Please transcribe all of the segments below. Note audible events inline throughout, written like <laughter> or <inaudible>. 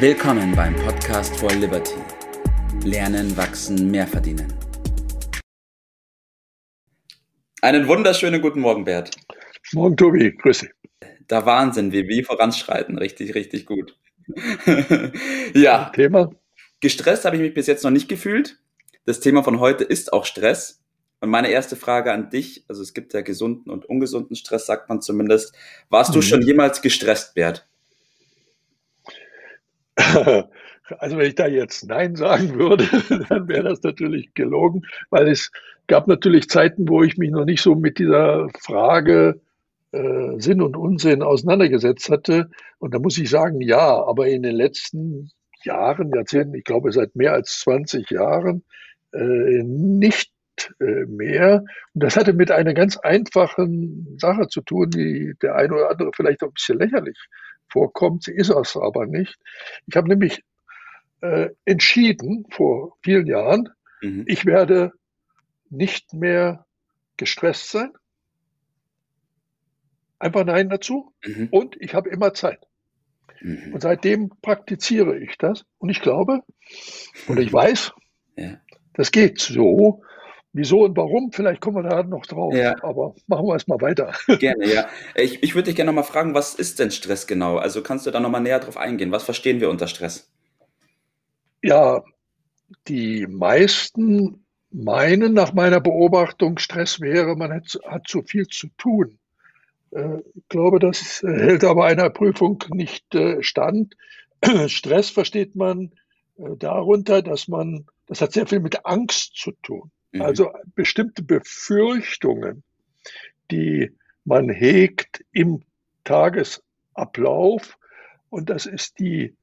Willkommen beim Podcast for Liberty. Lernen, wachsen, mehr verdienen. Einen wunderschönen guten Morgen, Bert. Morgen, Tobi. Grüße. Der Wahnsinn, wie wir voranschreiten. Richtig, richtig gut. <laughs> ja. Thema? Gestresst habe ich mich bis jetzt noch nicht gefühlt. Das Thema von heute ist auch Stress. Und meine erste Frage an dich, also es gibt ja gesunden und ungesunden Stress, sagt man zumindest. Warst mhm. du schon jemals gestresst, Bert? <laughs> Also wenn ich da jetzt Nein sagen würde, <laughs> dann wäre das natürlich gelogen, weil es gab natürlich Zeiten, wo ich mich noch nicht so mit dieser Frage äh, Sinn und Unsinn auseinandergesetzt hatte. Und da muss ich sagen, ja, aber in den letzten Jahren, Jahrzehnten, ich glaube seit mehr als 20 Jahren, äh, nicht äh, mehr. Und das hatte mit einer ganz einfachen Sache zu tun, die der eine oder andere vielleicht auch ein bisschen lächerlich vorkommt. Sie ist es aber nicht. Ich habe nämlich äh, entschieden vor vielen Jahren, mhm. ich werde nicht mehr gestresst sein. Einfach Nein dazu. Mhm. Und ich habe immer Zeit. Mhm. Und seitdem praktiziere ich das. Und ich glaube, und ich <laughs> weiß, ja. das geht so. Wieso und warum? Vielleicht kommen wir da noch drauf. Ja. Aber machen wir erstmal weiter. <laughs> Gerne, ja. Ich, ich würde dich gerne nochmal fragen, was ist denn Stress genau? Also kannst du da nochmal näher drauf eingehen? Was verstehen wir unter Stress? Ja, die meisten meinen nach meiner Beobachtung, Stress wäre, man hat, hat zu viel zu tun. Äh, ich glaube, das hält aber einer Prüfung nicht äh, stand. <clears throat> Stress versteht man äh, darunter, dass man, das hat sehr viel mit Angst zu tun. Mhm. Also bestimmte Befürchtungen, die man hegt im Tagesablauf. Und das ist die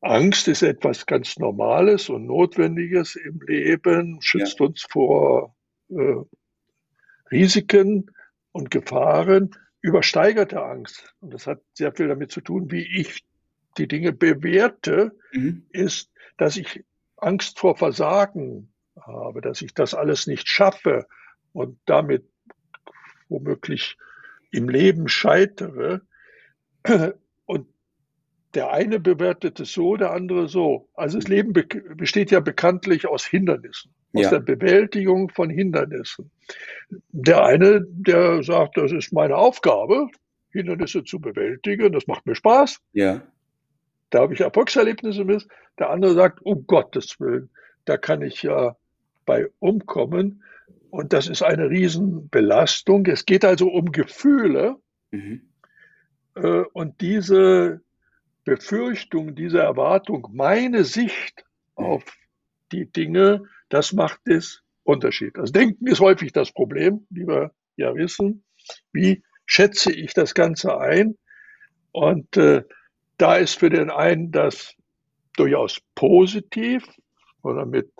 Angst ist etwas ganz Normales und Notwendiges im Leben, schützt ja. uns vor äh, Risiken und Gefahren, übersteigerte Angst. Und das hat sehr viel damit zu tun, wie ich die Dinge bewerte, mhm. ist, dass ich Angst vor Versagen habe, dass ich das alles nicht schaffe und damit womöglich im Leben scheitere. <clears throat> Und der eine bewertet es so, der andere so. Also das Leben be besteht ja bekanntlich aus Hindernissen, aus ja. der Bewältigung von Hindernissen. Der eine, der sagt, das ist meine Aufgabe, Hindernisse zu bewältigen, das macht mir Spaß. Ja. Da habe ich Erfolgserlebnisse mit. Der andere sagt, um Gottes Willen, da kann ich ja bei umkommen. Und das ist eine Riesenbelastung. Es geht also um Gefühle. Mhm. Äh, und diese Befürchtung, diese Erwartung, meine Sicht auf die Dinge, das macht es Unterschied. Das Denken ist häufig das Problem, wie wir ja wissen. Wie schätze ich das Ganze ein? Und äh, da ist für den einen das durchaus positiv oder mit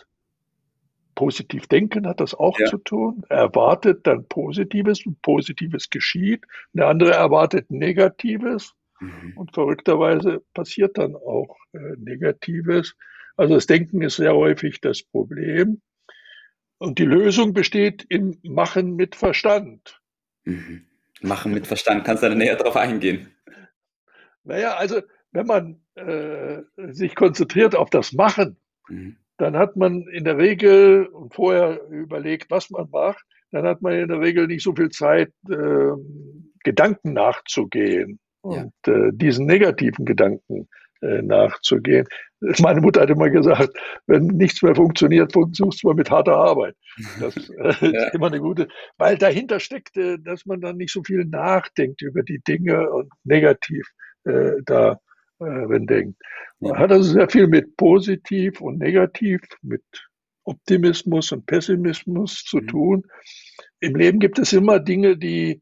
positiv denken hat das auch ja. zu tun. Er erwartet dann Positives und Positives geschieht. Der andere erwartet Negatives mhm. und verrückterweise passiert dann auch äh, Negatives. Also das Denken ist sehr häufig das Problem. Und die Lösung besteht im Machen mit Verstand. Mhm. Machen mit Verstand. Kannst du da näher drauf eingehen? Naja, also wenn man äh, sich konzentriert auf das Machen, mhm dann hat man in der Regel und vorher überlegt, was man macht, dann hat man in der Regel nicht so viel Zeit, äh, Gedanken nachzugehen und ja. äh, diesen negativen Gedanken äh, nachzugehen. <laughs> Meine Mutter hat immer gesagt, wenn nichts mehr funktioniert, versuchst du mal mit harter Arbeit. Das <laughs> äh, ja. ist immer eine gute, weil dahinter steckt, dass man dann nicht so viel nachdenkt über die Dinge und negativ äh, da denkt. Man hat also sehr viel mit positiv und negativ, mit Optimismus und Pessimismus zu mhm. tun. Im Leben gibt es immer Dinge, die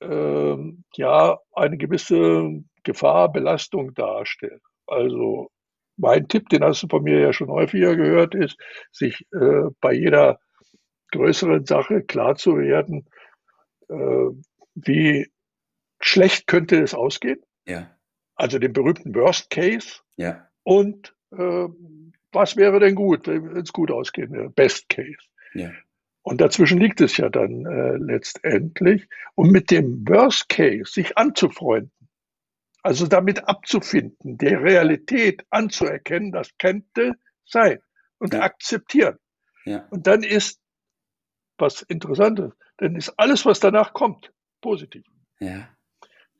äh, ja eine gewisse Gefahr, Belastung darstellen. Also mein Tipp, den hast du von mir ja schon häufiger gehört, ist, sich äh, bei jeder größeren Sache klar zu werden, äh, wie schlecht könnte es ausgehen. Ja also den berühmten Worst Case. Ja. Und äh, was wäre denn gut, wenn es gut ausgeht, Best Case. Ja. Und dazwischen liegt es ja dann äh, letztendlich. Und mit dem Worst Case sich anzufreunden. Also damit abzufinden, der Realität anzuerkennen, das könnte sein und ja. akzeptieren. Ja. Und dann ist was Interessantes, dann ist alles, was danach kommt, positiv. Ja.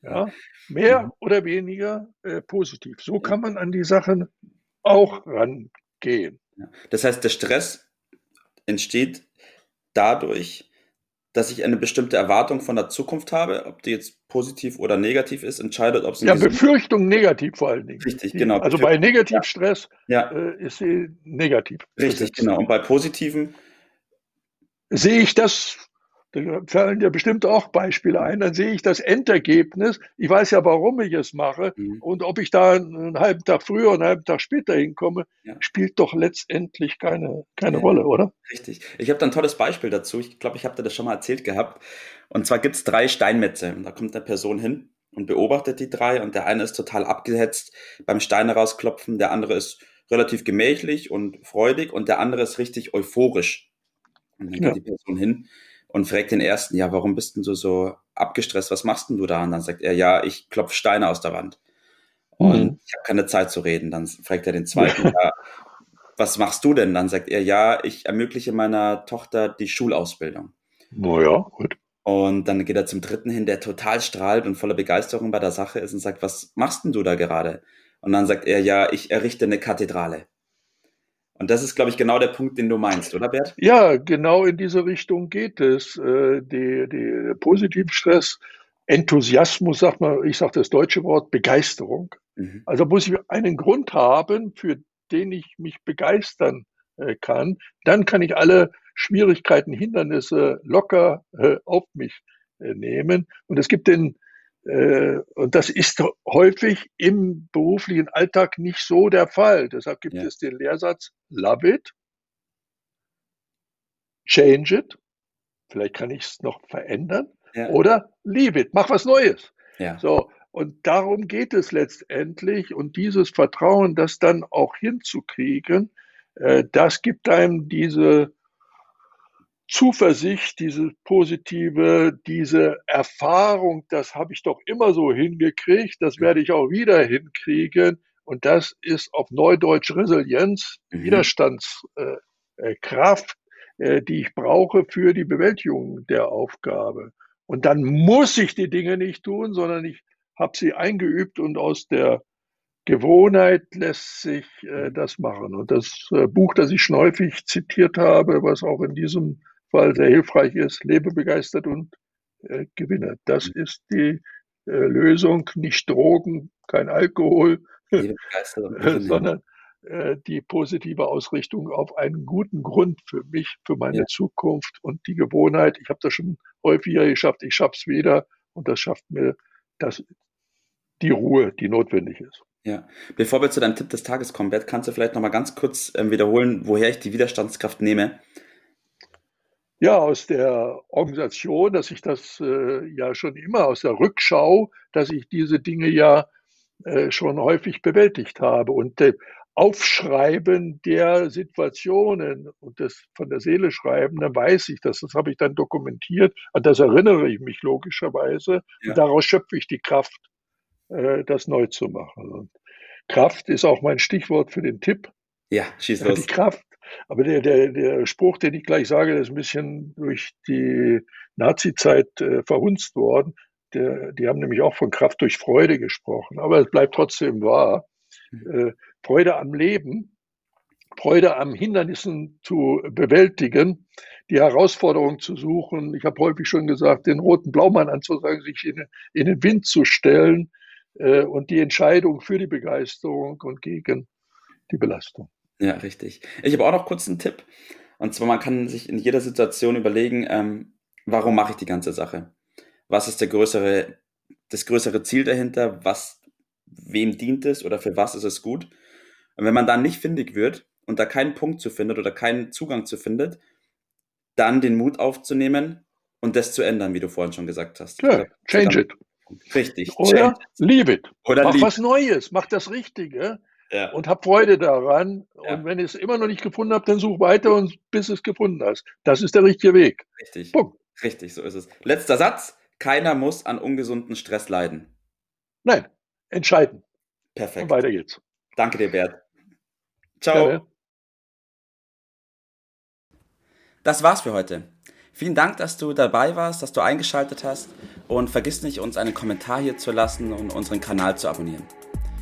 Ja, mehr oder weniger äh, positiv. So kann man an die Sachen auch rangehen. Das heißt, der Stress entsteht dadurch, dass ich eine bestimmte Erwartung von der Zukunft habe, ob die jetzt positiv oder negativ ist, entscheidet, ob es Ja, Befürchtung negativ vor allen Dingen. Richtig, genau. Also bei Negativstress ja. äh, ist sie negativ. Richtig, genau. Und bei positiven sehe ich das da fallen dir bestimmt auch Beispiele ein. Dann sehe ich das Endergebnis. Ich weiß ja, warum ich es mache. Mhm. Und ob ich da einen halben Tag früher oder einen halben Tag später hinkomme, ja. spielt doch letztendlich keine, keine ja. Rolle, oder? Richtig. Ich habe da ein tolles Beispiel dazu. Ich glaube, ich habe dir das schon mal erzählt gehabt. Und zwar gibt es drei Steinmetze. Da kommt eine Person hin und beobachtet die drei. Und der eine ist total abgehetzt beim Steine rausklopfen. Der andere ist relativ gemächlich und freudig. Und der andere ist richtig euphorisch. Und dann geht die Person hin und fragt den ersten, ja, warum bist denn du so abgestresst? Was machst denn du da? Und dann sagt er, ja, ich klopfe Steine aus der Wand. Und mhm. ich habe keine Zeit zu reden. Dann fragt er den zweiten, <laughs> ja, was machst du denn? Dann sagt er, ja, ich ermögliche meiner Tochter die Schulausbildung. Naja, gut. Und dann geht er zum dritten hin, der total strahlt und voller Begeisterung bei der Sache ist und sagt, was machst denn du da gerade? Und dann sagt er, ja, ich errichte eine Kathedrale. Und das ist, glaube ich, genau der Punkt, den du meinst, oder Bert? Ja, genau in diese Richtung geht es. Äh, die, die Positivstress, Enthusiasmus, sagt man, ich sage das deutsche Wort, Begeisterung. Mhm. Also muss ich einen Grund haben, für den ich mich begeistern äh, kann. Dann kann ich alle Schwierigkeiten, Hindernisse locker äh, auf mich nehmen. Und es gibt den äh, und das ist häufig im beruflichen Alltag nicht so der Fall. Deshalb gibt ja. es den Lehrsatz, love it, change it, vielleicht kann ich es noch verändern, ja. oder leave it, mach was Neues. Ja. So, und darum geht es letztendlich. Und dieses Vertrauen, das dann auch hinzukriegen, äh, das gibt einem diese Zuversicht, diese positive, diese Erfahrung, das habe ich doch immer so hingekriegt, das werde ich auch wieder hinkriegen. Und das ist auf Neudeutsch Resilienz, mhm. Widerstandskraft, äh, äh, die ich brauche für die Bewältigung der Aufgabe. Und dann muss ich die Dinge nicht tun, sondern ich habe sie eingeübt und aus der Gewohnheit lässt sich äh, mhm. das machen. Und das äh, Buch, das ich schon häufig zitiert habe, was auch in diesem weil sehr hilfreich ist, lebe begeistert und äh, gewinne. Das mhm. ist die äh, Lösung, nicht Drogen, kein Alkohol, <laughs> sondern äh, die positive Ausrichtung auf einen guten Grund für mich, für meine ja. Zukunft und die Gewohnheit. Ich habe das schon häufiger geschafft, ich schaffe es wieder und das schafft mir das, die Ruhe, die notwendig ist. Ja, bevor wir zu deinem Tipp des Tages kommen, Bert, kannst du vielleicht noch mal ganz kurz ähm, wiederholen, woher ich die Widerstandskraft nehme? Ja, aus der Organisation, dass ich das äh, ja schon immer aus der Rückschau, dass ich diese Dinge ja äh, schon häufig bewältigt habe. Und äh, Aufschreiben der Situationen und das von der Seele schreiben, dann weiß ich das. Das habe ich dann dokumentiert. An das erinnere ich mich logischerweise. Ja. Und daraus schöpfe ich die Kraft, äh, das neu zu machen. Und Kraft ist auch mein Stichwort für den Tipp. Ja, schieß los. Die Kraft aber der, der, der Spruch, den ich gleich sage, der ist ein bisschen durch die Nazi-Zeit äh, verhunzt worden. Der, die haben nämlich auch von Kraft durch Freude gesprochen, aber es bleibt trotzdem wahr. Mhm. Äh, Freude am Leben, Freude am Hindernissen zu bewältigen, die Herausforderung zu suchen. Ich habe häufig schon gesagt, den roten Blaumann anzusagen, sich in, in den Wind zu stellen äh, und die Entscheidung für die Begeisterung und gegen die Belastung. Ja, richtig. Ich habe auch noch kurz einen Tipp. Und zwar, man kann sich in jeder Situation überlegen, ähm, warum mache ich die ganze Sache? Was ist der größere, das größere Ziel dahinter? Was, wem dient es oder für was ist es gut? Und wenn man dann nicht findig wird und da keinen Punkt zu findet oder keinen Zugang zu findet, dann den Mut aufzunehmen und das zu ändern, wie du vorhin schon gesagt hast. Ja, change it. Richtig. Oder change. leave it. Oder mach was Neues, mach das Richtige ja. und hab Freude daran. Ja. Und wenn ich es immer noch nicht gefunden habe, dann such weiter und bis es gefunden hast. Das ist der richtige Weg. Richtig. Punkt. Richtig, so ist es. Letzter Satz. Keiner muss an ungesunden Stress leiden. Nein. entscheiden. Perfekt. Und weiter geht's. Danke dir, Bert. Ciao. Gerne. Das war's für heute. Vielen Dank, dass du dabei warst, dass du eingeschaltet hast und vergiss nicht, uns einen Kommentar hier zu lassen und unseren Kanal zu abonnieren.